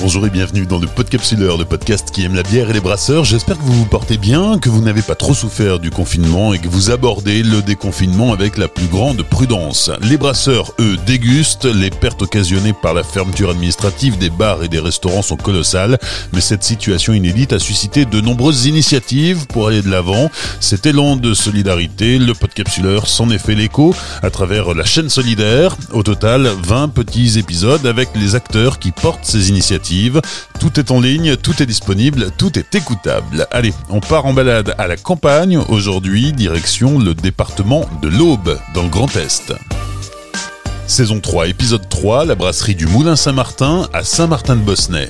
Bonjour et bienvenue dans le Podcapsuleur, le podcast qui aime la bière et les brasseurs. J'espère que vous vous portez bien, que vous n'avez pas trop souffert du confinement et que vous abordez le déconfinement avec la plus grande prudence. Les brasseurs, eux, dégustent. Les pertes occasionnées par la fermeture administrative des bars et des restaurants sont colossales, mais cette situation inédite a suscité de nombreuses initiatives pour aller de l'avant. Cet élan de solidarité, le Podcapsuleur s'en est fait l'écho à travers la chaîne solidaire. Au total, 20 petits épisodes avec les acteurs qui portent ces initiatives tout est en ligne, tout est disponible, tout est écoutable. Allez, on part en balade à la campagne. Aujourd'hui, direction le département de l'Aube, dans le Grand Est. Saison 3, épisode 3, la brasserie du Moulin Saint-Martin à Saint-Martin-de-Bosnay.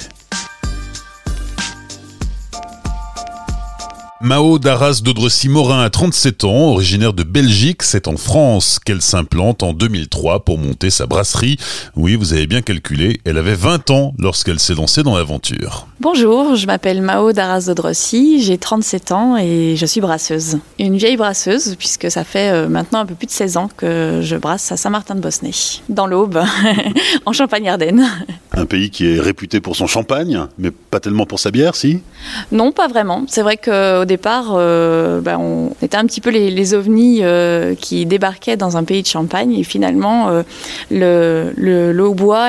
Mao Daras Dodressy-Morin a 37 ans, originaire de Belgique. C'est en France qu'elle s'implante en 2003 pour monter sa brasserie. Oui, vous avez bien calculé, elle avait 20 ans lorsqu'elle s'est lancée dans l'aventure. Bonjour, je m'appelle Mao Daras Dodressy, j'ai 37 ans et je suis brasseuse. Une vieille brasseuse puisque ça fait euh, maintenant un peu plus de 16 ans que je brasse à Saint-Martin-de-Bosnay, dans l'Aube, en Champagne-Ardenne. Un pays qui est réputé pour son champagne, mais pas tellement pour sa bière, si? Non, pas vraiment. C'est vrai qu'au départ, euh, ben, on était un petit peu les, les ovnis euh, qui débarquaient dans un pays de Champagne. Et finalement, euh, le,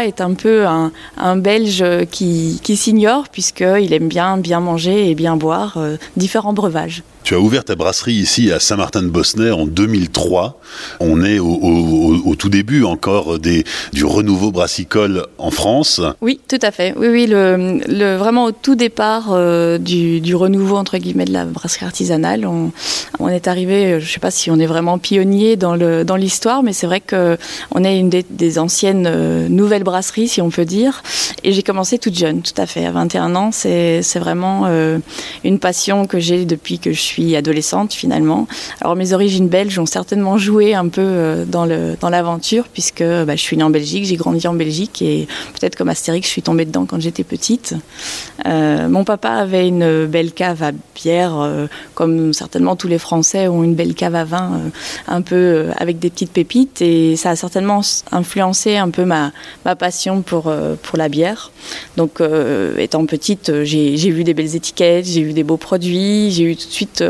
est un peu un, un Belge qui, qui s'ignore, puisqu'il aime bien, bien manger et bien boire euh, différents breuvages. Tu as ouvert ta brasserie ici à Saint-Martin-de-Bosnay en 2003. On est au, au- au tout début encore des, du renouveau brassicole en France. Oui, tout à fait. Oui, oui, le, le- vraiment au tout départ euh, du, du renouveau entre guillemets de la brasserie artisanale, on, est arrivé. euh, Je ne sais pas si on est vraiment pionnier dans le dans l'histoire, mais c'est vrai que on est une des, anciennes euh, nouvelles brasseries, si on peut dire. Et j'ai commencé toute jeune, tout à fait, à 21 ans. C'est vraiment euh, une passion que j'ai depuis que je suis adolescente finalement. Alors mes origines belges ont certainement joué un peu dans le dans l'aventure puisque bah, je suis née en Belgique, j'ai grandi en Belgique et peut-être comme Astérix, je suis tombée dedans quand j'étais petite. Mon papa avait une belle cave à bière, euh, comme certainement tous les Français ont une belle cave à vin, euh, un peu euh, avec des petites pépites, et ça a certainement influencé un peu ma, ma passion pour, pour la bière. Donc, étant petite, j'ai vu des belles étiquettes, j'ai vu des beaux produits, j'ai eu tout de suite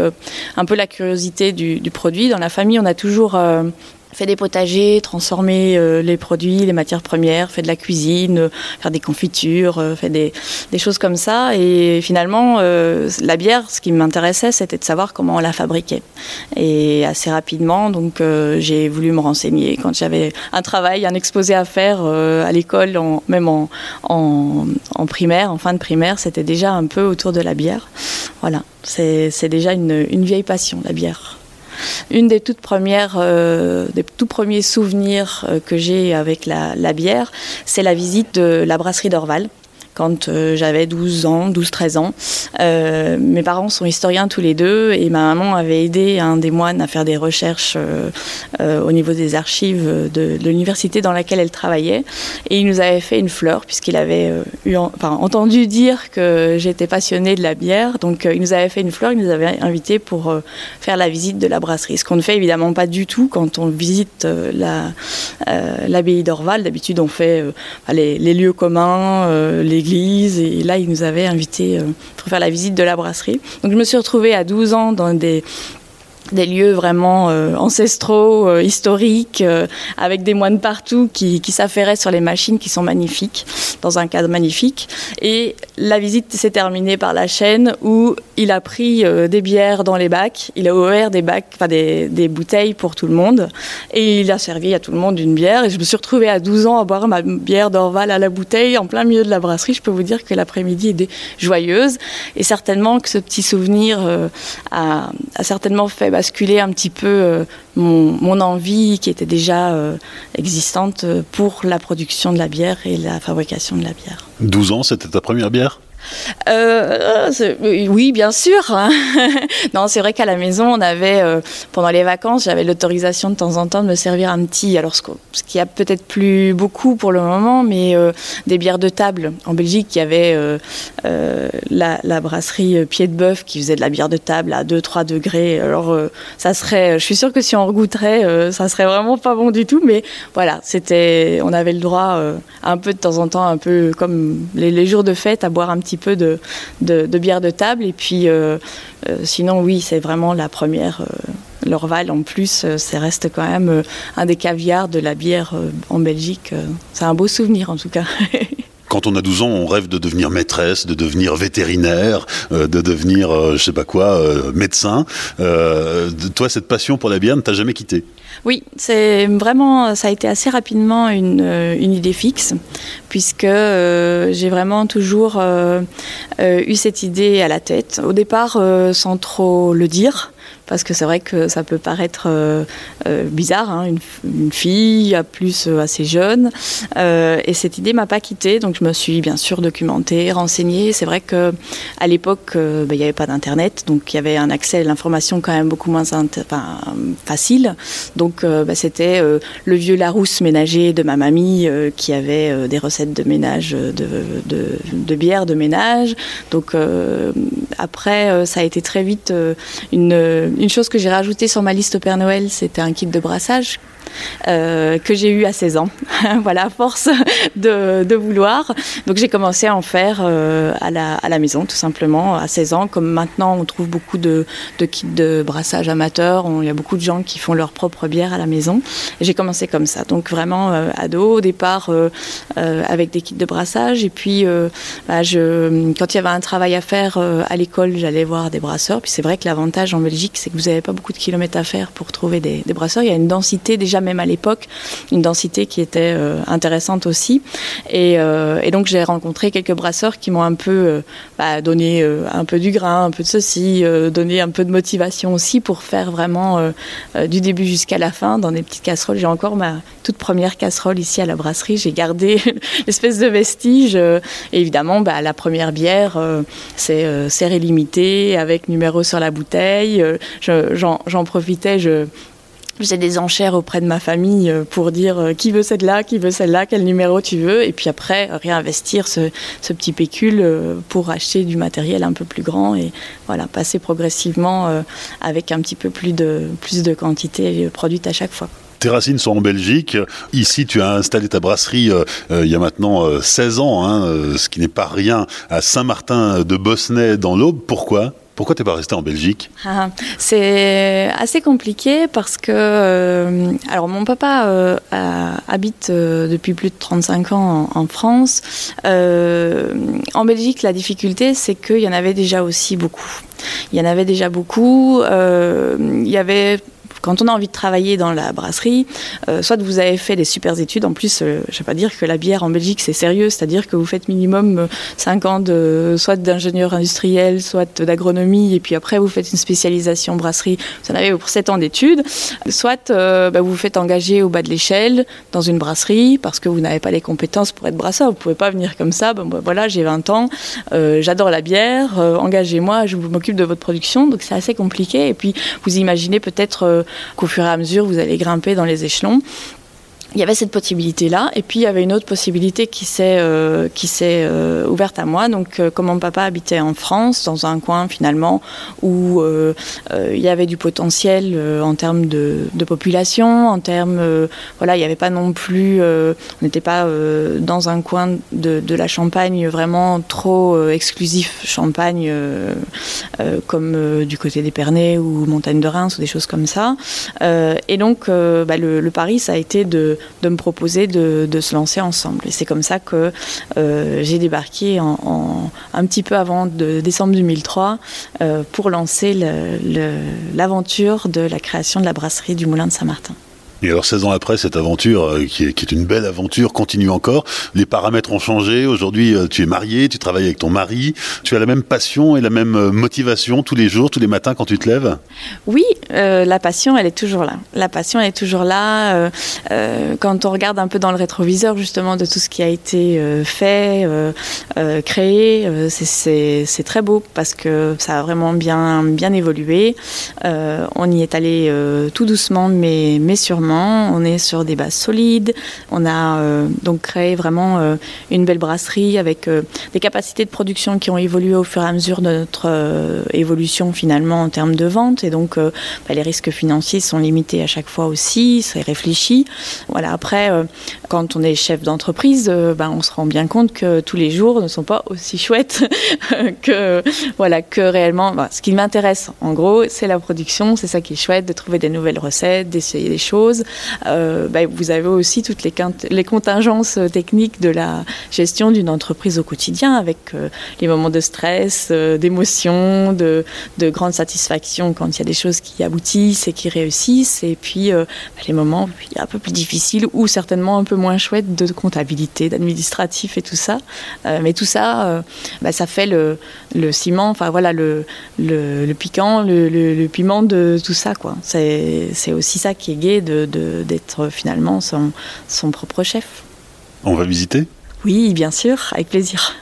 un peu la curiosité du, du produit. Dans la famille, on a toujours fait des potagers, transformé euh, les produits, les matières premières, fait de la cuisine, euh, faire des confitures, euh, fait des, choses comme ça. Et finalement, euh, la bière, ce qui m'intéressait, c'était de savoir comment on la fabriquait. Et assez rapidement, donc, euh, j'ai voulu me renseigner. Quand j'avais un travail, un exposé à faire à l'école, même en, en, primaire, en fin de primaire, c'était déjà un peu autour de la bière. Voilà, c'est déjà une vieille passion, la bière. Une euh, des tout premiers souvenirs euh, que j'ai avec la bière, c'est la visite de la brasserie d'Orval. Quand euh, j'avais 12 ans, 12-13 ans, Euh, mes parents sont historiens tous les deux et ma maman avait aidé un des moines à faire des recherches euh, au niveau des archives de, l'université dans laquelle elle travaillait. Et il nous avait fait une fleur puisqu'il avait eu, en- enfin, entendu dire que j'étais passionnée de la bière. Donc il nous avait fait une fleur, il nous avait invité pour faire la visite de la brasserie. Ce qu'on ne fait évidemment pas du tout quand on visite la, l'abbaye d'Orval. D'habitude, on fait les, les lieux communs, euh, et là, il nous avait invités euh, pour faire la visite de la brasserie. Donc, je me suis retrouvée à 12 ans dans des des lieux vraiment euh, ancestraux, euh, historiques, euh, avec des moines partout qui, qui s'affairaient sur les machines qui sont magnifiques, dans un cadre magnifique. Et la visite s'est terminée par la chaîne où il a pris des bières dans les bacs, il a ouvert des bacs, enfin des, des bouteilles pour tout le monde, et il a servi à tout le monde une bière. Et je me suis retrouvée à 12 ans à boire ma bière d'Orval à la bouteille en plein milieu de la brasserie. Je peux vous dire que l'après-midi était joyeuse, et certainement que ce petit souvenir a, a certainement fait basculer un petit peu euh, mon, envie qui était déjà euh, existante euh, pour la production de la bière et la fabrication de la bière. 12 ans, c'était ta première bière? Euh, Oui, bien sûr. Hein. non, c'est vrai qu'à la maison, on avait, euh, pendant les vacances, j'avais l'autorisation de temps en temps de me servir un petit, alors ce, qui a peut-être plus beaucoup pour le moment, mais euh, des bières de table. En Belgique, il y avait la, brasserie Pied de Bœuf qui faisait de la bière de table à 2-3 degrés. Alors, ça serait, je suis sûre que si on regoutterait, ça serait vraiment pas bon du tout, mais voilà, c'était, on avait le droit un peu de temps en temps, un peu comme les jours de fête, à boire un petit peu de, bière de table. Et puis, euh, euh, sinon, oui, c'est vraiment la première. Euh, L'Orval, en plus, ça reste quand même un des caviars de la bière en Belgique. C'est un beau souvenir, en tout cas. quand on a 12 ans, on rêve de devenir maîtresse, de devenir vétérinaire, de devenir, je sais pas quoi, médecin. toi, cette passion pour la bière ne t'a jamais quitté oui, c'est vraiment, ça a été assez rapidement une, euh, idée fixe, puisque euh, j'ai vraiment toujours euh, eu cette idée à la tête. Au départ, sans trop le dire, parce que c'est vrai que ça peut paraître euh, euh, bizarre, hein, une, fille, à plus euh, assez jeune, et cette idée m'a pas quittée, donc je me suis bien sûr documentée, renseignée. C'est vrai que à l'époque, bah, il n'y avait pas d'internet, donc il y avait un accès à l'information quand même beaucoup moins facile. Donc bah, c'était le vieux Larousse ménager de ma mamie qui avait des recettes de ménage, de bière de ménage. Donc après, ça a été très vite une une chose que j'ai rajoutée sur ma liste au Père Noël, c'était un kit de brassage euh, que j'ai eu à 16 ans. voilà, force de, vouloir. Donc j'ai commencé à en faire euh, à, la, à, la, maison, tout simplement, à 16 ans. Comme maintenant, on trouve beaucoup de, kits de brassage amateurs. Il y a beaucoup de gens qui font leur propre bière à la maison. J'ai commencé comme ça. Donc vraiment euh, ado, au départ, avec des kits de brassage. Et puis, bah, quand il y avait un travail à faire à l'école, j'allais voir des brasseurs. Puis c'est vrai que l'avantage en Belgique, c'est que vous n'avez pas beaucoup de kilomètres à faire pour trouver des, des brasseurs. Il y a une densité déjà même à l'époque, une densité qui était euh, intéressante aussi. Euh, et, donc j'ai rencontré quelques brasseurs qui m'ont un peu euh, bah, donné un peu du grain, un peu de ceci, donné un peu de motivation aussi pour faire vraiment du début jusqu'à la fin dans des petites casseroles. J'ai encore ma toute première casserole ici à la brasserie. J'ai gardé l'espèce de vestige. évidemment, bah, la première bière, c'est serré limité avec numéro sur la bouteille. J'en profitais, faisais des enchères auprès de ma famille euh, pour dire euh, qui veut celle-là, qui veut celle-là, quel numéro tu veux, et puis après réinvestir ce, petit pécule euh, pour acheter du matériel un peu plus grand et voilà passer progressivement avec un petit peu plus de plus de quantité produite à chaque fois. Tes racines sont en Belgique. Ici, tu as installé ta brasserie il y a maintenant 16 ans, hein, ce qui n'est pas rien, à Saint-Martin de Bosnay dans l'Aube. Pourquoi? Pourquoi tu n'es pas resté en Belgique? Ah, C'est assez compliqué parce que euh, alors mon papa euh, habite euh, depuis plus de 35 ans en, en France. en Belgique, la difficulté, c'est qu'il y en avait déjà aussi beaucoup. Il y en avait déjà beaucoup. il y avait quand on a envie de travailler dans la brasserie, euh, soit vous avez fait des super études, en plus, euh, je ne vais pas dire que la bière en Belgique c'est sérieux, c'est-à-dire que vous faites minimum 5 euh, ans de, soit d'ingénieur industriel, soit d'agronomie, et puis après vous faites une spécialisation brasserie, vous en avez pour 7 ans d'études, soit bah, vous vous faites engager au bas de l'échelle dans une brasserie parce que vous n'avez pas les compétences pour être brasseur, vous ne pouvez pas venir comme ça, bon, bah, voilà, j'ai 20 ans, j'adore la bière, engagez-moi, je m'occupe de votre production, donc c'est assez compliqué, et puis vous imaginez peut-être qu'au fur et à mesure, vous allez grimper dans les échelons il y avait cette possibilité-là. Et puis, il y avait une autre possibilité qui s'est euh, qui s'est euh, ouverte à moi. Donc, euh, comme mon papa habitait en France, dans un coin finalement où il y avait du potentiel en termes de, de, population, en termes, voilà, il n'y avait pas non plus, on n'était pas dans un coin de, de, la Champagne vraiment trop exclusif Champagne, comme du côté d'Épernay ou Montagne de Reims ou des choses comme ça. et donc, bah, le, le pari, ça a été de de me proposer de, se lancer ensemble. Et c'est comme ça que euh, j'ai débarqué en, un petit peu avant décembre 2003 euh, pour lancer l'aventure de la création de la brasserie du Moulin de Saint-Martin. Et alors 16 ans après, cette aventure, euh, qui, est, une belle aventure, continue encore. Les paramètres ont changé. Aujourd'hui, euh, tu es marié, tu travailles avec ton mari. Tu as la même passion et la même euh, motivation tous les jours, tous les matins quand tu te lèves? Oui, la passion, elle est toujours là. La passion, elle est toujours là. quand on regarde un peu dans le rétroviseur, justement, de tout ce qui a été fait, créé, c'est très beau parce que ça a vraiment bien, bien évolué. on y est allé tout doucement, mais, mais sûrement. On est sur des bases solides. On a euh, donc créé vraiment euh, une belle brasserie avec euh, des capacités de production qui ont évolué au fur et à mesure de notre évolution finalement en termes de vente. Et donc bah, les risques financiers sont limités à chaque fois aussi. C'est réfléchi. Voilà. Après, quand on est chef d'entreprise, bah, on se rend bien compte que tous les jours ne sont pas aussi chouettes que voilà que réellement. Bah, ce qui m'intéresse en gros, c'est la production. C'est ça qui est chouette de trouver des nouvelles recettes, d'essayer des choses. Euh, bah, vous avez aussi toutes les, contingences techniques de la gestion d'une entreprise au quotidien, avec euh, les moments de stress, euh, d'émotion, de, de, grande satisfaction quand il y a des choses qui aboutissent et qui réussissent, et puis bah, les moments un peu plus difficiles ou certainement un peu moins chouettes de comptabilité, d'administratif et tout ça. mais tout ça, bah, ça fait le, ciment, enfin voilà, le piquant, le, piment de tout ça. C'est aussi ça qui est gai de, d'être finalement son, son propre chef. On va visiter? Oui, bien sûr, avec plaisir.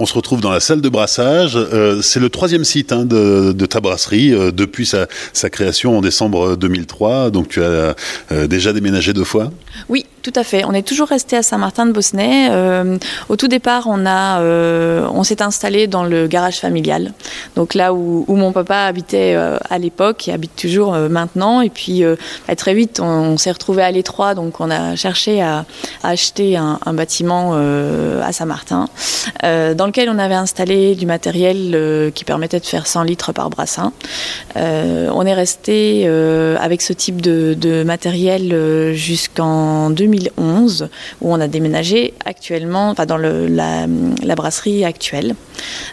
On se retrouve dans la salle de brassage. Euh, c'est le troisième site hein, de, ta brasserie euh, depuis sa, création en décembre 2003. Donc tu as euh, déjà déménagé deux fois? Oui, tout à fait. On est toujours resté à Saint-Martin-de-Bosnay. Euh, au tout départ, on, euh, on s'est installé dans le garage familial, donc là où, mon papa habitait euh, à l'époque et habite toujours maintenant. Et puis bah, très vite, on, s'est retrouvé à l'étroit, donc on a cherché à, acheter un, bâtiment à Saint-Martin, dans lequel on avait installé du matériel qui permettait de faire 100 litres par brassin. on est resté avec ce type de, de matériel jusqu'en 2000 2011 où on a déménagé actuellement, enfin dans la, brasserie actuelle,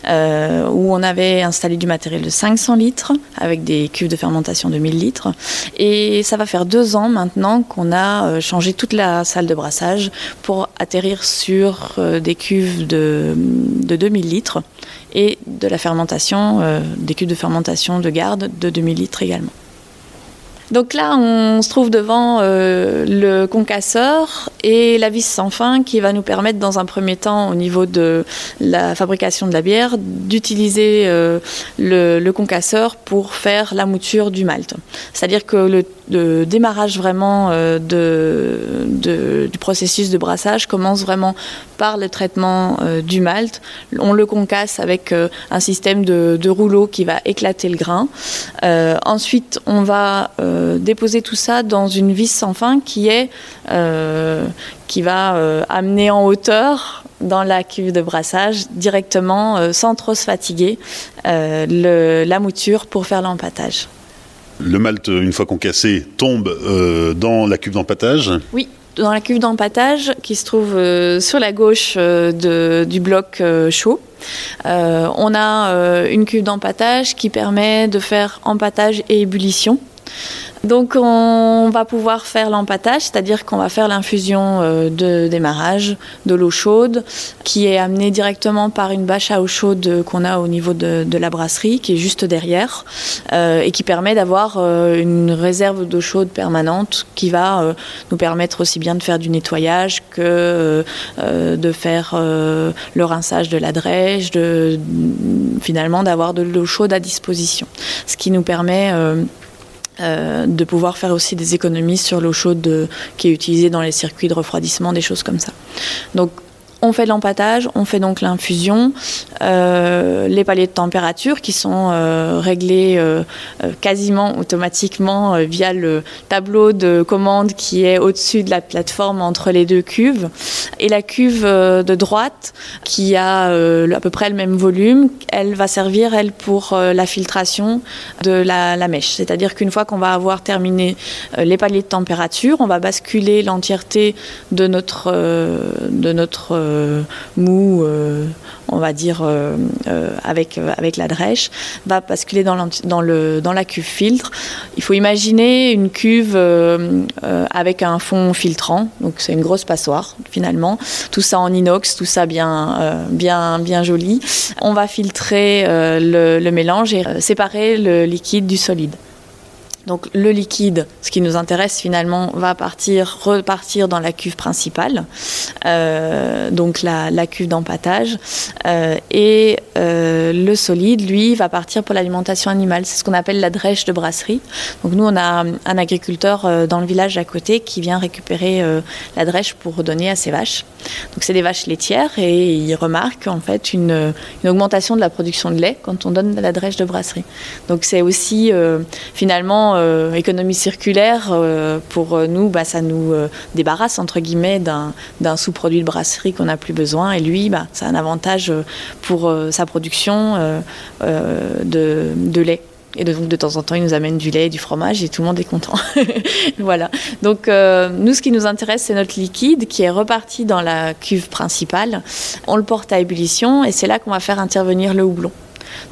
euh, où on avait installé du matériel de 500 litres avec des cuves de fermentation de 1000 litres. Et ça va faire deux ans maintenant qu'on a euh, changé toute la salle de brassage pour atterrir sur euh, des cuves de, de 2000 litres et de la fermentation, des cuves de fermentation de garde de 2000 litres également. Donc là, on se trouve devant euh, le concasseur et la vis sans fin qui va nous permettre, dans un premier temps, au niveau de la fabrication de la bière, d'utiliser euh, le, concasseur pour faire la mouture du malt. C'est-à-dire que le, démarrage vraiment euh, de, du processus de brassage commence vraiment par le traitement du malt. On le concasse avec un système de, de, rouleau qui va éclater le grain. ensuite, on va euh, déposer tout ça dans une vis sans fin qui euh, va euh, amener en hauteur dans la cuve de brassage directement sans trop se fatiguer la mouture pour faire l'empattage. Le malt, une fois concassé, tombe dans la cuve d'empattage Oui, dans la cuve d'empattage qui se trouve sur la gauche du bloc chaud. on a une cuve d'empattage qui permet de faire empattage et ébullition. Donc on va pouvoir faire l'empattage, c'est-à-dire qu'on va faire l'infusion euh, de démarrage de l'eau chaude qui est amenée directement par une bâche à eau chaude qu'on a au niveau de, la brasserie qui est juste derrière euh, et qui permet d'avoir euh, une réserve d'eau chaude permanente qui va nous permettre aussi bien de faire du nettoyage que de faire le rinçage de la drèche, finalement d'avoir de l'eau chaude à disposition. Ce qui nous permet euh, de pouvoir faire aussi des économies sur l'eau chaude qui est utilisée dans les circuits de refroidissement, des choses comme ça. Donc on fait l'empattage, on fait donc l'infusion, euh, les paliers de température qui sont euh, réglés euh, quasiment automatiquement via le tableau de commande qui est au-dessus de la plateforme entre les deux cuves. Et la cuve de droite, qui a à peu près le même volume, elle va servir, elle, pour la filtration de la, la mèche. C'est-à-dire qu'une fois qu'on va avoir terminé les paliers de température, on va basculer l'entièreté de notre, de notre mou euh, on va dire, avec, avec la drèche, va basculer dans, le, dans la cuve filtre. Il faut imaginer une cuve avec un fond filtrant, donc c'est une grosse passoire finalement. Tout ça en inox, tout ça bien, bien, bien joli. On va filtrer le mélange et séparer le liquide du solide. Donc le liquide, ce qui nous intéresse finalement, va partir, repartir dans la cuve principale, euh, donc la, cuve d'empattage, euh, et euh, le solide, lui, va partir pour l'alimentation animale. C'est ce qu'on appelle la drèche de brasserie. Donc nous, on a un agriculteur dans le village à côté qui vient récupérer la drèche pour donner à ses vaches. Donc c'est des vaches laitières et il remarque en fait une, une, augmentation de la production de lait quand on donne la drèche de brasserie. Donc c'est aussi finalement euh, économie circulaire, euh, pour nous, bah, ça nous euh, débarrasse entre guillemets d'un sous-produit de brasserie qu'on n'a plus besoin. Et lui, bah, c'est un avantage pour sa production de, de lait. Et donc de temps en temps, il nous amène du lait et du fromage et tout le monde est content. voilà. Donc nous, ce qui nous intéresse, c'est notre liquide qui est reparti dans la cuve principale. On le porte à ébullition et c'est là qu'on va faire intervenir le houblon.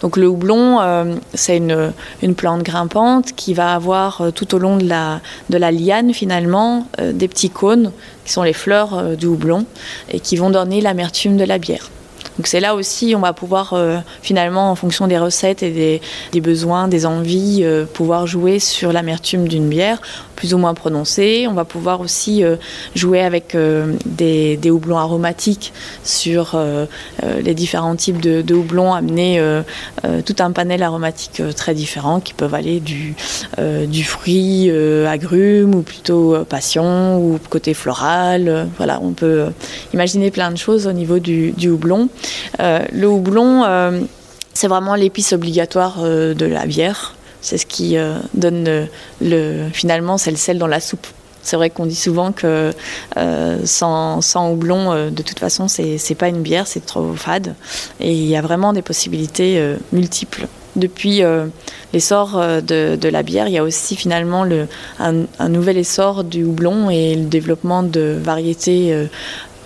Donc le houblon, euh, c'est une, plante grimpante qui va avoir euh, tout au long de la, liane finalement euh, des petits cônes qui sont les fleurs du houblon et qui vont donner l'amertume de la bière. Donc c'est là aussi on va pouvoir finalement en fonction des recettes et des, besoins, des envies, pouvoir jouer sur l'amertume d'une bière plus ou moins prononcé. On va pouvoir aussi euh, jouer avec euh, des, houblons aromatiques sur euh, les différents types de, houblons, amener tout un panel aromatique très différent qui peuvent aller du, fruit agrume ou plutôt passion ou côté floral. Voilà, on peut imaginer plein de choses au niveau du houblon. Le houblon, c'est vraiment l'épice obligatoire de la bière. C'est ce qui euh, donne le, finalement, c'est le sel dans la soupe. C'est vrai qu'on dit souvent que euh, sans, houblon, euh, de toute façon, c'est, pas une bière, c'est trop fade. Et il y a vraiment des possibilités multiples. Depuis l'essor de, la bière, il y a aussi finalement le, un, un, nouvel essor du houblon et le développement de variétés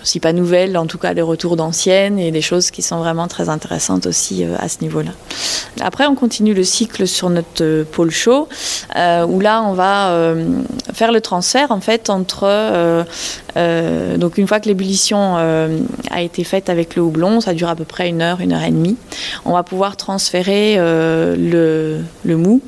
si pas nouvelles, en tout cas des retours d'anciennes et des choses qui sont vraiment très intéressantes aussi euh, à ce niveau-là. Après, on continue le cycle sur notre euh, pôle chaud, euh, où là, on va faire le transfert en fait entre donc une fois que l'ébullition a été faite avec le houblon, ça dure à peu près une heure, une heure et demie. On va pouvoir transférer le, le mou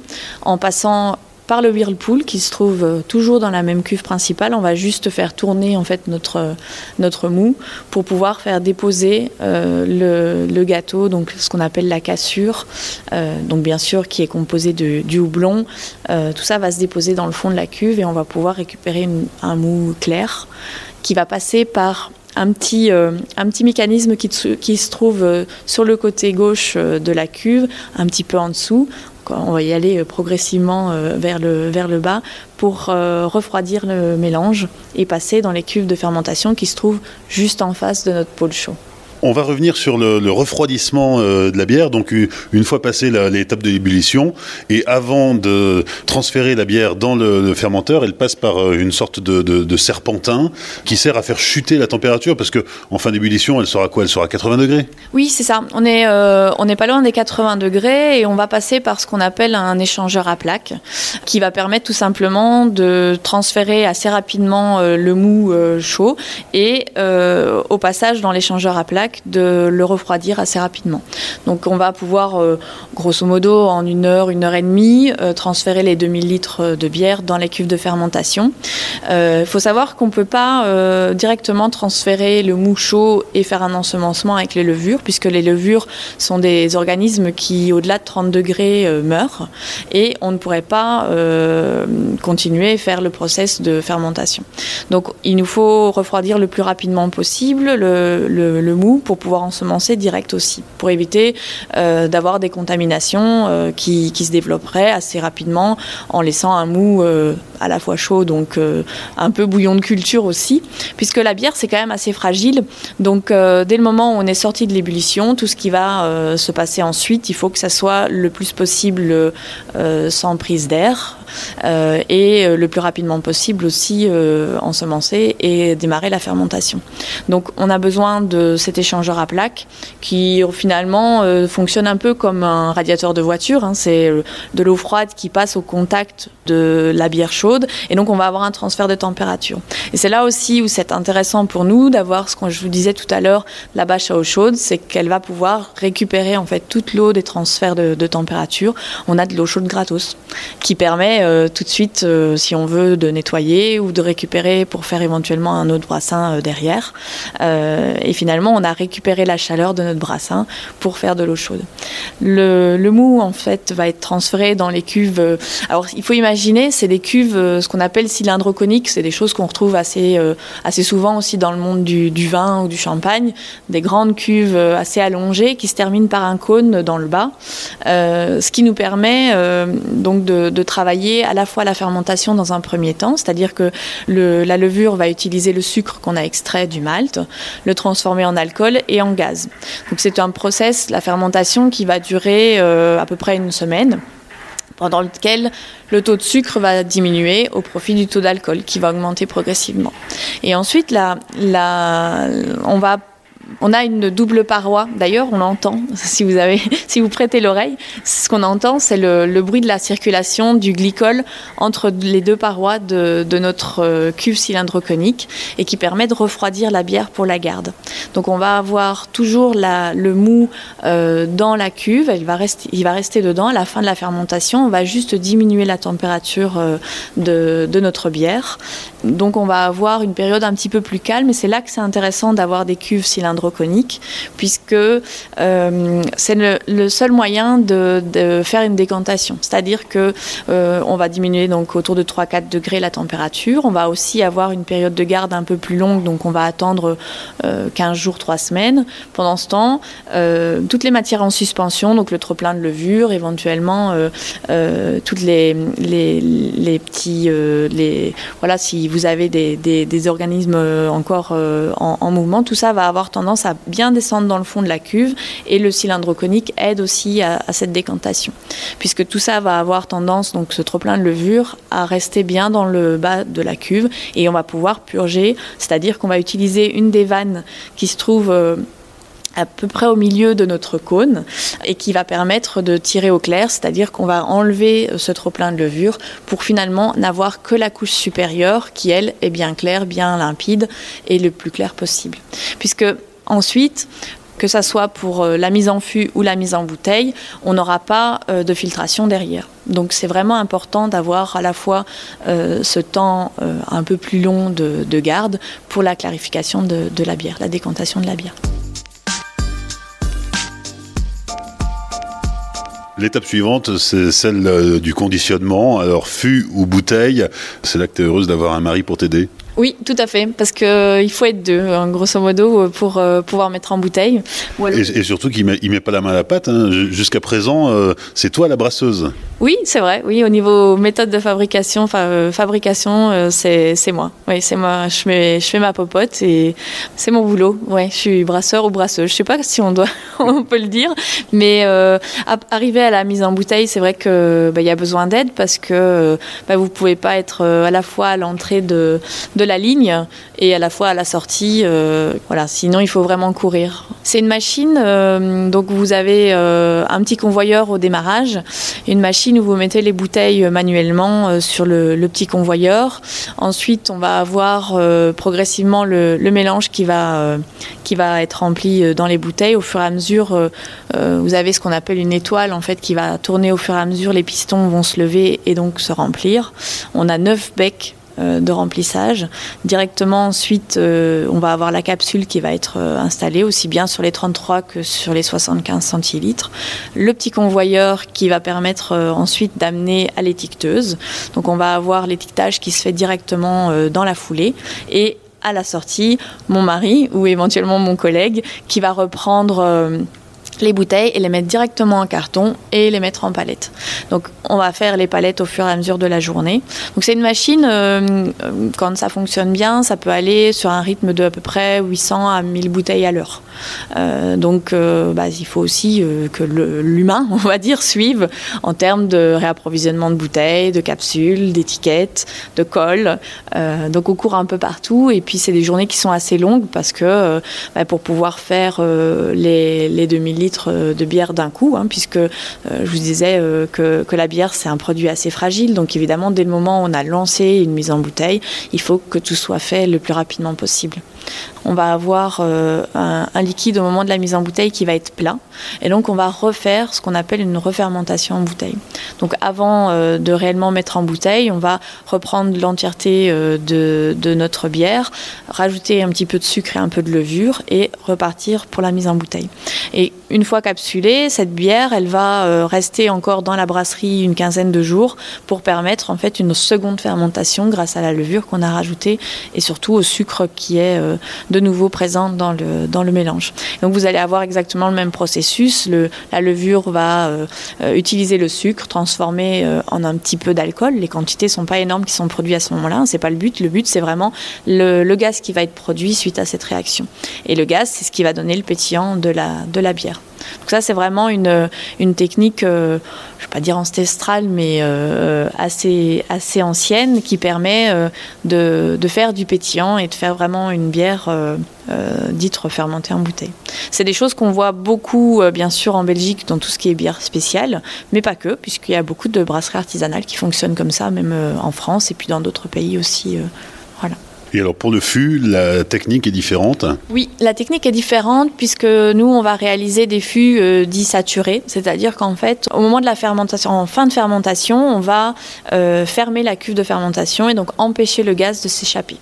en passant par le whirlpool qui se trouve euh, toujours dans la même cuve principale. On va juste faire tourner en fait notre, notre mou pour pouvoir faire déposer euh, le, gâteau, donc ce qu'on appelle la cassure, euh, donc bien sûr qui est composé du houblon. tout ça va se déposer dans le fond de la cuve et on va pouvoir récupérer un mou clair qui va passer par un petit, un petit mécanisme qui, qui, se trouve sur le côté gauche de la cuve, un petit peu en dessous. On va y aller euh, progressivement euh, vers le, vers le bas pour euh, refroidir le mélange et passer dans les cuves de fermentation qui se trouvent juste en face de notre pôle chaud. On va revenir sur le, refroidissement euh, de la bière. Donc, une fois passé l'étape de l'ébullition, et avant de transférer la bière dans le, fermenteur, elle passe par euh, une sorte de, serpentin qui sert à faire chuter la température, parce que en fin d'ébullition, elle sera quoi? Elle sera à 80 degrés? Oui, c'est ça. On est, euh, on n'est pas loin des 80 degrés, et on va passer par ce qu'on appelle un échangeur à plaques, qui va permettre tout simplement de transférer assez rapidement le mou chaud, et au passage dans l'échangeur à plaques de le refroidir assez rapidement. Donc on va pouvoir, euh, grosso modo, en une heure, une heure et demie, euh, transférer les 2000 litres de bière dans les cuves de fermentation. Il euh, faut savoir qu'on ne peut pas directement transférer le mou chaud et faire un ensemencement avec les levures, puisque les levures sont des organismes qui, au-delà de 30 degrés, meurent, et on ne pourrait pas continuer à faire le process de fermentation. Donc il nous faut refroidir le plus rapidement possible le, le mou pour pouvoir ensemencer direct aussi, pour éviter euh, d'avoir des contaminations euh, qui, qui, se développeraient assez rapidement en laissant un mou euh, à la fois chaud, donc un peu bouillon de culture aussi, puisque la bière c'est quand même assez fragile. Donc dès le moment où on est sorti de l'ébullition, tout ce qui va se passer ensuite, il faut que ça soit le plus possible sans prise d'air et le plus rapidement possible aussi ensemencer et démarrer la fermentation. Donc on a besoin de cet échangeur à plaques qui finalement fonctionne un peu comme un radiateur de voiture. Hein. C'est de l'eau froide qui passe au contact de la bière chaude et donc on va avoir un transfert de température. Et c'est là aussi où c'est intéressant pour nous d'avoir ce que je vous disais tout à l'heure, la bâche à eau chaude, c'est qu'elle va pouvoir récupérer en fait toute l'eau des transferts de, température. On a de l'eau chaude gratos qui permet euh, tout de suite, euh, si on veut, de nettoyer ou de récupérer pour faire éventuellement un autre brassin euh, derrière. et finalement, on a récupéré la chaleur de notre brassin pour faire de l'eau chaude. Le, mou en fait va être transféré dans les cuves. alors il faut imaginer, c'est des cuves, ce qu'on appelle cylindro coniques, c'est des choses qu'on retrouve assez, assez souvent aussi dans le monde du, vin ou du champagne, des grandes cuves assez allongées qui se terminent par un cône dans le bas, ce qui nous permet donc de, travailler à la fois la fermentation dans un premier temps, c'est-à-dire que la levure va utiliser le sucre qu'on a extrait du malt, le transformer en alcool et en gaz. Donc c'est un process, la fermentation, qui va durer euh, à peu près une semaine pendant lequel le taux de sucre va diminuer au profit du taux d'alcool qui va augmenter progressivement. Et ensuite, la, on va on a une double paroi. D'ailleurs, on entend, si vous, avez, si vous prêtez l'oreille, ce qu'on entend, c'est le, bruit de la circulation du glycol entre les deux parois de, notre euh, cuve cylindro-conique et qui permet de refroidir la bière pour la garde. Donc, on va avoir toujours le mou euh, dans la cuve, il va, rester, il va rester dedans. À la fin de la fermentation, on va juste diminuer la température euh, de, de notre bière. Donc, on va avoir une période un petit peu plus calme et c'est là que c'est intéressant d'avoir des cuves cylindro puisque euh, c'est le, seul moyen de, faire une décantation. C'est-à-dire que euh, on va diminuer donc autour de 3-4 degrés la température. On va aussi avoir une période de garde un peu plus longue, donc on va attendre 15 euh, jours, 3 semaines. Pendant ce temps, toutes les matières en suspension, donc le trop-plein de levure, éventuellement toutes les, les, petits... les, voilà, si vous avez des, des, organismes encore en, en mouvement, tout ça va avoir tendance à bien descendre dans le fond de la cuve et le cylindre conique aide aussi à, cette décantation. Puisque tout ça va avoir tendance, donc ce trop-plein de levure, à rester bien dans le bas de la cuve et on va pouvoir purger, c'est-à-dire qu'on va utiliser une des vannes qui se trouve euh, à peu près au milieu de notre cône et qui va permettre de tirer au clair, c'est-à-dire qu'on va enlever ce trop-plein de levure pour finalement n'avoir que la couche supérieure qui, elle, est bien claire, bien limpide et le plus clair possible. Puisque Ensuite, que ce soit pour euh, la mise en fût ou la mise en bouteille, on n'aura pas euh, de filtration derrière. Donc c'est vraiment important d'avoir à la fois euh, ce temps un peu plus long de, garde pour la clarification de la bière, la décantation de la bière. L'étape suivante, c'est celle du conditionnement. Alors, fût ou bouteille, c'est là que tu es heureuse d'avoir un mari pour t'aider oui, tout à fait, parce qu'il euh, faut être deux, hein, grosso modo, pour euh, pouvoir mettre en bouteille. Et, surtout qu'il ne met, met, pas la main à la pâte. Hein. Jusqu'à présent, euh, c'est toi la brasseuse. Oui, c'est vrai. Oui, au niveau méthode de fabrication, fabrication, c'est moi. Oui, c'est moi. Je fais, je fais ma popote et c'est mon boulot. Ouais, je suis brasseur ou brasseuse. Je sais pas si on doit, on peut le dire, mais arriver à la mise en bouteille, c'est vrai que bah, il y a besoin d'aide parce que bah, vous pouvez pas être à la fois à l'entrée de de la ligne et à la fois à la sortie. Euh, voilà, sinon il faut vraiment courir. C'est une machine, euh, donc vous avez euh, un petit convoyeur au démarrage, une machine où vous mettez les bouteilles manuellement sur le, petit convoyeur. Ensuite, on va avoir progressivement le, mélange qui va, qui va être rempli dans les bouteilles. Au fur et à mesure, vous avez ce qu'on appelle une étoile en fait qui va tourner au fur et à mesure. Les pistons vont se lever et donc se remplir. On a neuf becs de remplissage. Directement ensuite, euh, on va avoir la capsule qui va être euh, installée aussi bien sur les 33 que sur les 75 centilitres. Le petit convoyeur qui va permettre ensuite d'amener à l'étiqueteuse. Donc on va avoir l'étiquetage qui se fait directement dans la foulée et à la sortie, mon mari ou éventuellement mon collègue qui va reprendre les bouteilles et les mettre directement en carton et les mettre en palette. Donc on va faire les palettes au fur et à mesure de la journée. Donc c'est une machine, quand ça fonctionne bien, ça peut aller sur un rythme de à peu près 800 à 1000 bouteilles à l'heure. donc bah, il faut aussi que l'humain, on va dire, suive en termes de réapprovisionnement de bouteilles, de capsules, d'étiquettes, de colle. donc on court un peu partout et puis c'est des journées qui sont assez longues parce que bah, pour pouvoir faire euh, les, les, 2000 litres euh, de bière d'un coup, hein, puisque euh, je vous disais que, la bière c'est un produit assez fragile. Donc évidemment, dès le moment où on a lancé une mise en bouteille, il faut que tout soit fait le plus rapidement possible on va avoir euh, un, liquide au moment de la mise en bouteille qui va être plat. Et donc, on va refaire ce qu'on appelle une refermentation en bouteille. Donc, avant euh, de réellement mettre en bouteille, on va reprendre l'entièreté euh, de, notre bière, rajouter un petit peu de sucre et un peu de levure et repartir pour la mise en bouteille. Et une fois capsulée, cette bière, elle va rester encore dans la brasserie une quinzaine de jours pour permettre en fait une seconde fermentation grâce à la levure qu'on a rajoutée et surtout au sucre qui est de nouveau présente dans le, dans le mélange. Donc vous allez avoir exactement le même processus. La levure va euh, euh, utiliser le sucre, transformer euh, en un petit peu d'alcool. Les quantités ne sont pas énormes qui sont produites à ce moment-là. C'est pas le but. Le but, c'est vraiment le, gaz qui va être produit suite à cette réaction. Et le gaz, c'est ce qui va donner le pétillant de la, de la bière. Donc ça, c'est vraiment une, une technique, je ne vais pas dire ancestrale, mais euh, assez, assez ancienne, qui permet euh, de, de, faire du pétillant et de faire vraiment une bière dite refermentée en bouteille. C'est des choses qu'on voit beaucoup, bien sûr, en Belgique, dans tout ce qui est bière spéciale, mais pas que, puisqu'il y a beaucoup de brasseries artisanales qui fonctionnent comme ça, même en France et puis dans d'autres pays aussi. voilà. Et alors pour le fût, la technique est différente Oui, la technique est différente puisque nous, on va réaliser des fûts euh, dits saturés, c'est-à-dire qu'en fait, au moment de la fermentation, en fin de fermentation, on va euh, fermer la cuve de fermentation et donc empêcher le gaz de s'échapper.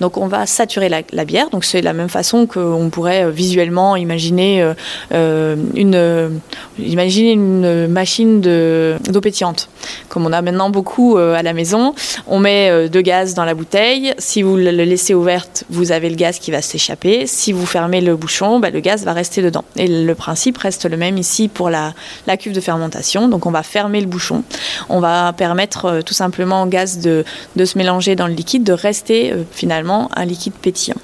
Donc on va saturer la, bière, donc c'est la même façon qu'on pourrait euh, visuellement imaginer une, imaginer une machine d'eau pétillante, comme on a maintenant beaucoup à la maison. On met de gaz dans la bouteille. Si vous le laissez ouverte, vous avez le gaz qui va s'échapper. Si vous fermez le bouchon, bah, le gaz va rester dedans. Et le principe reste le même ici pour la, cuve de fermentation. Donc on va fermer le bouchon. On va permettre euh, tout simplement au gaz de, de, se mélanger dans le liquide, de rester euh, finalement un liquide pétillant.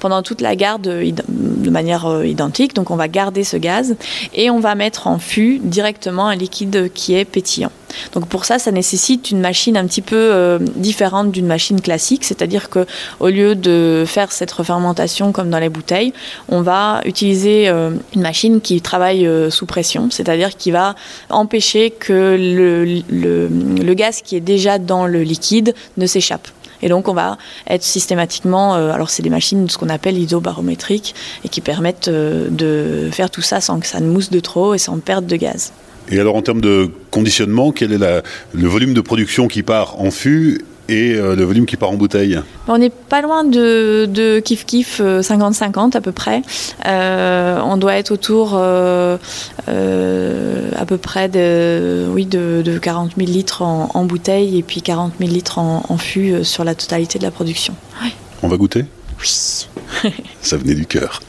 Pendant toute la garde euh, de manière identique, donc on va garder ce gaz et on va mettre en fût directement un liquide qui est pétillant. Donc pour ça, ça nécessite une machine un petit peu euh, différente d'une machine classique, c'est-à-dire que au lieu de faire cette refermentation comme dans les bouteilles, on va utiliser euh, une machine qui travaille euh, sous pression, c'est-à-dire qui va empêcher que le, gaz qui est déjà dans le liquide ne s'échappe. Et donc, on va être systématiquement. alors, c'est des machines, ce qu'on appelle isobarométriques, et qui permettent de faire tout ça sans que ça ne mousse de trop et sans perte de gaz. Et alors en termes de conditionnement, quel est le volume de production qui part en fût et euh, le volume qui part en bouteille? On n'est pas loin de, de kiff kiff 50-50 euh, à peu près. Euh, on doit être autour à peu près de, oui, de, 40 000 litres en, bouteille et puis 40 000 litres en, fût sur la totalité de la production. On va goûter? Oui. Ça venait du cœur.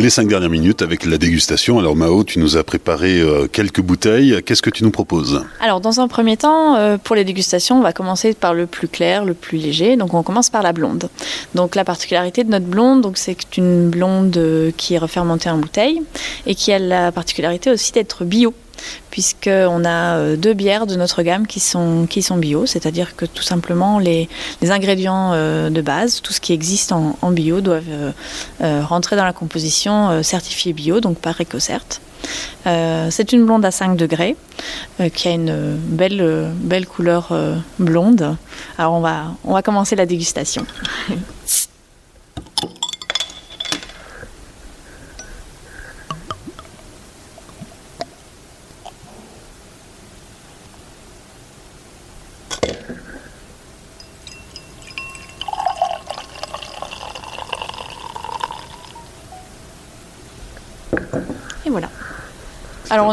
Les cinq dernières minutes avec la dégustation. Alors Mao, tu nous as préparé euh, quelques bouteilles. Qu'est-ce que tu nous proposes? Alors dans un premier temps, euh, pour les dégustations, on va commencer par le plus clair, le plus léger. Donc on commence par la blonde. Donc la particularité de notre blonde, donc c'est une blonde euh, qui est refermentée en bouteille et qui a la particularité aussi d'être bio puisqu'on a euh, deux bières de notre gamme qui sont, qui sont bio, c'est-à-dire que tout simplement les, ingrédients euh, de base, tout ce qui existe en, bio, doivent euh, rentrer dans la composition certifiée bio, donc par EcoCert. c'est une blonde à 5 degrés qui a une belle, belle couleur blonde. Alors on va, on va commencer la dégustation.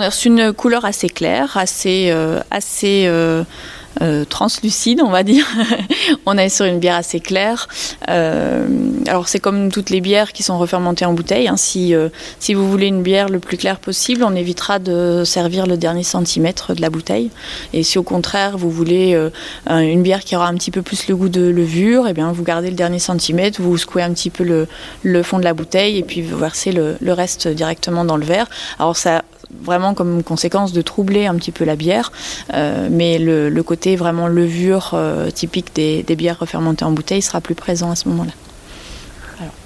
Reçu une couleur assez claire, assez, euh, assez euh, translucide, on va dire. on est sur une bière assez claire. alors c'est comme toutes les bières qui sont refermentées en bouteille. Hein. Si, vous voulez une bière le plus claire possible, on évitera de servir le dernier centimètre de la bouteille. Et si au contraire vous voulez une bière qui aura un petit peu plus le goût de levure, eh bien vous gardez le dernier centimètre, vous secouez un petit peu le, fond de la bouteille et puis vous versez le, le reste directement dans le verre. Alors ça vraiment comme conséquence de troubler un petit peu la bière, euh, mais le, côté vraiment levure euh, typique des, bières refermentées en bouteille sera plus présent à ce moment-là.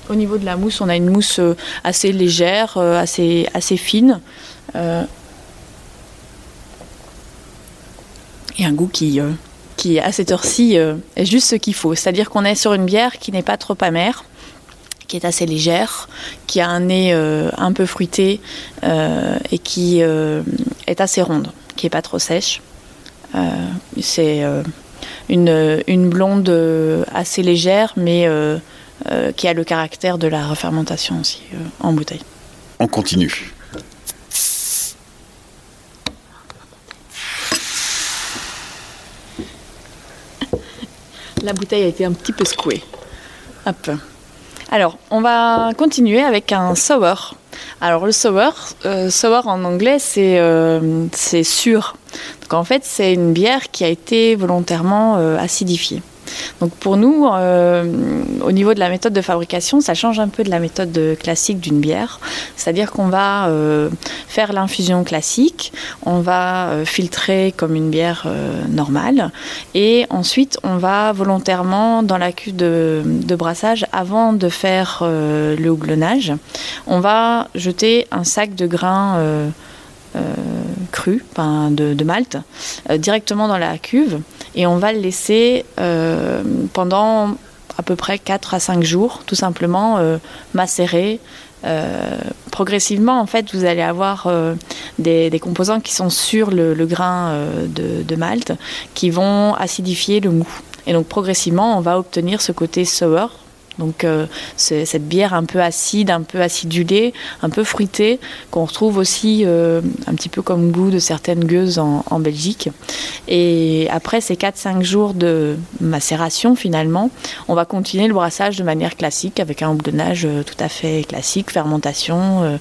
Au niveau de la mousse, on a une mousse euh, assez légère, assez, fine. et un goût qui, qui à cette heure-ci, est juste ce qu'il faut. C'est-à-dire qu'on est sur une bière qui n'est pas trop amère, qui est assez légère, qui a un nez euh, un peu fruité euh, et qui euh, est assez ronde, qui n'est pas trop sèche. c'est une, une, blonde assez légère, mais qui a le caractère de la refermentation aussi en bouteille. On continue. La bouteille a été un petit peu secouée. Hop. Alors, on va continuer avec un sour. Alors, le sour, euh, sour en anglais, c'est euh, sûr. Donc, en fait, c'est une bière qui a été volontairement euh, acidifiée. Donc pour nous, euh, au niveau de la méthode de fabrication, ça change un peu de la méthode classique d'une bière. C'est-à-dire qu'on va euh, faire l'infusion classique, on va euh, filtrer comme une bière normale, et ensuite on va volontairement dans la cuve de, brassage, avant de faire le houblonnage, on va jeter un sac de grains. cru, de, de, malt, directement dans la cuve et on va le laisser euh, pendant à peu près 4 à 5 jours, tout simplement euh, macérer. Euh, progressivement, en fait, vous allez avoir des, composants qui sont sur le, grain de, de, malt qui vont acidifier le mou. Et donc, progressivement, on va obtenir ce côté sour, donc euh, c'est cette bière un peu acide, un peu acidulée, un peu fruitée, qu'on retrouve aussi euh, un petit peu comme goût de certaines gueuses en, Belgique. Et après ces 4-5 jours de macération finalement, on va continuer le brassage de manière classique avec un houblonnage euh, tout à fait classique, fermentation,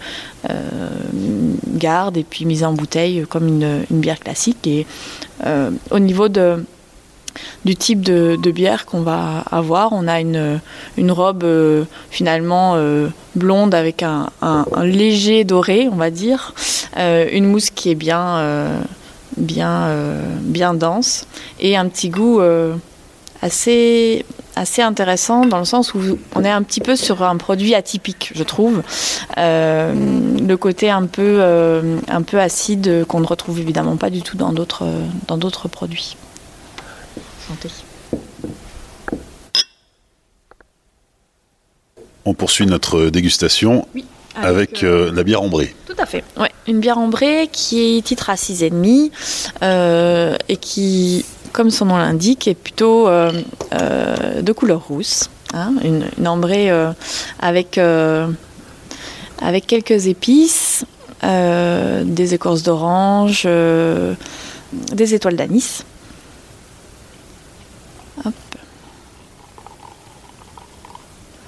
garde et puis mise en bouteille comme une, une bière classique. Et au niveau de du type de, bière qu'on va avoir. On a une, robe euh, finalement euh, blonde avec un, léger doré, on va dire. Euh, une mousse qui est bien, bien, bien dense et un petit goût assez, assez intéressant dans le sens où on est un petit peu sur un produit atypique, je trouve. le côté un peu, un peu acide qu'on ne retrouve évidemment pas du tout dans d'autres produits. On poursuit notre dégustation avec, euh, euh, la bière ambrée. Tout à fait. Ouais, une bière ambrée qui est titre à 6,5 euh, et qui, comme son nom l'indique, est plutôt de couleur rousse. Hein. une, ambrée avec, avec quelques épices, des écorces d'orange, des étoiles d'anis.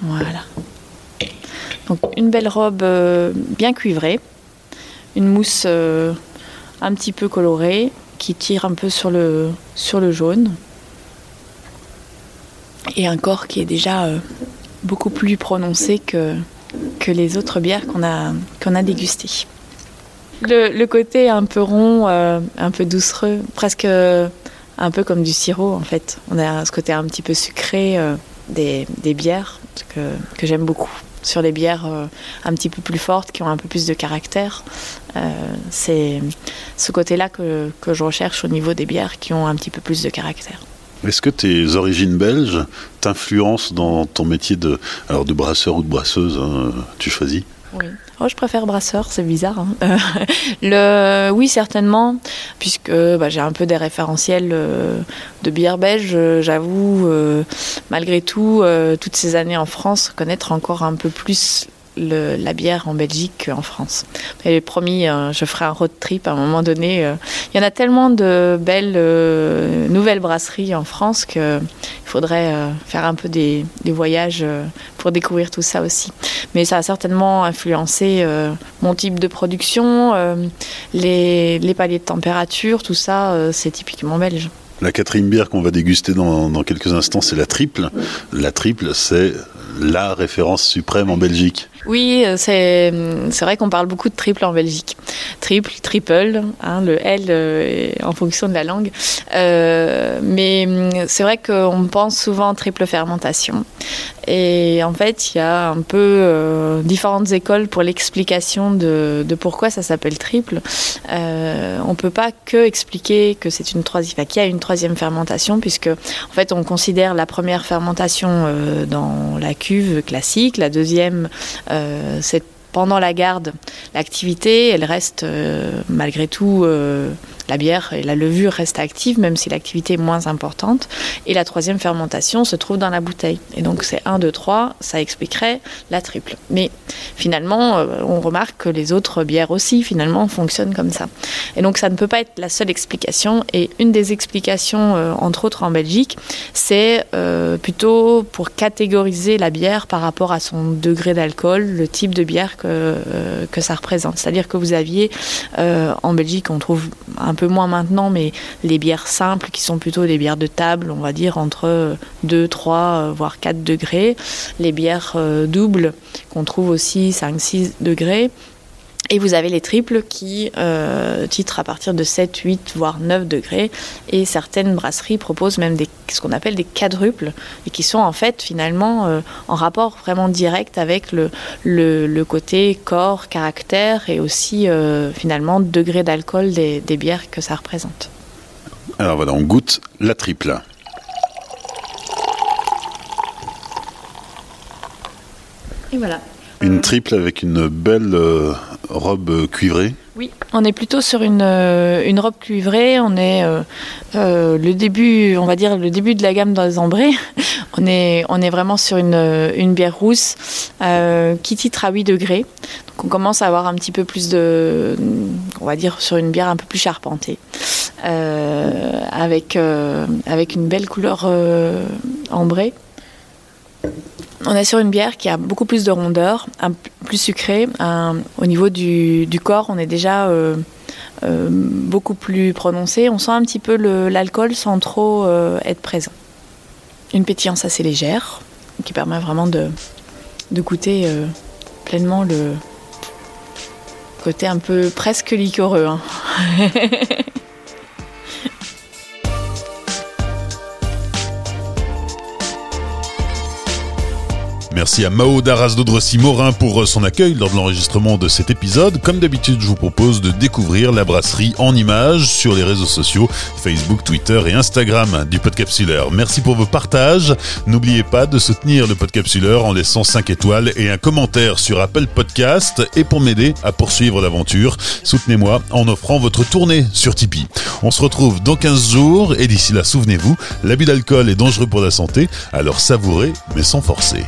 Voilà. Donc une belle robe euh, bien cuivrée, une mousse euh, un petit peu colorée qui tire un peu sur le, sur le jaune et un corps qui est déjà euh, beaucoup plus prononcé que, que les autres bières qu'on a, a dégustées. Le, le, côté un peu rond, un peu doucereux, presque un peu comme du sirop en fait. On a ce côté un petit peu sucré des, bières que, que j'aime beaucoup. Sur les bières euh, un petit peu plus fortes, qui ont un peu plus de caractère, euh, c'est ce côté-là que, que je recherche au niveau des bières qui ont un petit peu plus de caractère. Est-ce que tes origines belges t'influencent dans ton métier de, alors de brasseur ou de brasseuse hein, Tu choisis? Oh, je préfère brasseur, c'est bizarre. Hein. le, oui, certainement, puisque bah, j'ai un peu des référentiels euh, de bière belge. J'avoue, euh, malgré tout, euh, toutes ces années en France, connaître encore un peu plus la bière en Belgique qu'en France. J'avais promis, euh, je ferai un road trip à un moment donné. Euh. il y en a tellement de belles euh, nouvelles brasseries en France qu'il faudrait faire un peu des, voyages pour découvrir tout ça aussi. Mais ça a certainement influencé mon type de production, les, paliers de température, tout ça, c'est typiquement belge. La quatrième bière qu'on va déguster dans quelques instants, c'est la triple. La triple, c'est la référence suprême en Belgique. Oui, euh, c'est vrai qu'on parle beaucoup de triple en Belgique. Triple, triple, hein, le L euh, en fonction de la langue. Euh, mais hum, c'est vrai qu'on pense souvent triple fermentation. Et en fait, il y a un peu différentes écoles pour l'explication de, pourquoi ça s'appelle triple. on ne peut pas que expliquer que c'est une troisième, qu'il y a une troisième fermentation, puisque en fait, on considère la première fermentation dans la cuve classique, la deuxième c'est pendant la garde, l'activité, elle reste euh, malgré tout euh, la bière et la levure restent actives, même si l'activité est moins importante. Et la troisième fermentation se trouve dans la bouteille. Et donc c'est 1, 2, 3, ça expliquerait la triple. Mais finalement, euh, on remarque que les autres bières aussi, finalement, fonctionnent comme ça. Et donc ça ne peut pas être la seule explication. Et une des explications, euh, entre autres en Belgique, c'est euh, plutôt pour catégoriser la bière par rapport à son degré d'alcool, le type de bière que, ça représente. C'est-à-dire que vous aviez, en Belgique, on trouve un un peu moins maintenant, mais les bières simples qui sont plutôt des bières de table, on va dire entre 2, 3, euh, voire 4 degrés. Les bières euh, doubles qu'on trouve aussi 5, 6 degrés. Et vous avez les triples qui euh, titrent à partir de 7, 8, voire 9 degrés. Et certaines brasseries proposent même des, ce qu'on appelle des quadruples, et qui sont en fait finalement euh, en rapport vraiment direct avec le, le, côté corps, caractère et aussi euh, finalement degré d'alcool des, des bières que ça représente. Alors voilà, on goûte la triple. Et voilà. Une triple avec une belle robe cuivrée Oui, on est plutôt sur une, euh, robe cuivrée. On est euh, euh, le début, on va dire le début de la gamme dans les ambrés. On est, vraiment sur une, une bière rousse qui titre à 8 degrés. Donc on commence à avoir un petit peu plus de, on va dire sur une bière un peu plus charpentée, avec, avec une belle couleur ambrée. On est sur une bière qui a beaucoup plus de rondeur, plus sucrée. au niveau du, corps, on est déjà euh, euh, beaucoup plus prononcé. On sent un petit peu l'alcool sans trop euh, être présent. Une pétillance assez légère qui permet vraiment de, de goûter pleinement le côté un peu presque liquoreux. Hein. Merci à Mao Daras Dodrossi Morin pour euh, son accueil lors de l'enregistrement de cet épisode. Comme d'habitude, je vous propose de découvrir la brasserie en images sur les réseaux sociaux Facebook, Twitter et Instagram du Podcapsuleur. Merci pour vos partages. N'oubliez pas de soutenir le Podcapsuleur en laissant 5 étoiles et un commentaire sur Apple Podcast. Et pour m'aider à poursuivre l'aventure, soutenez-moi en offrant votre tournée sur Tipeee. On se retrouve dans 15 jours et d'ici là, souvenez-vous, l'abus d'alcool est dangereux pour la santé, alors savourez mais sans forcer.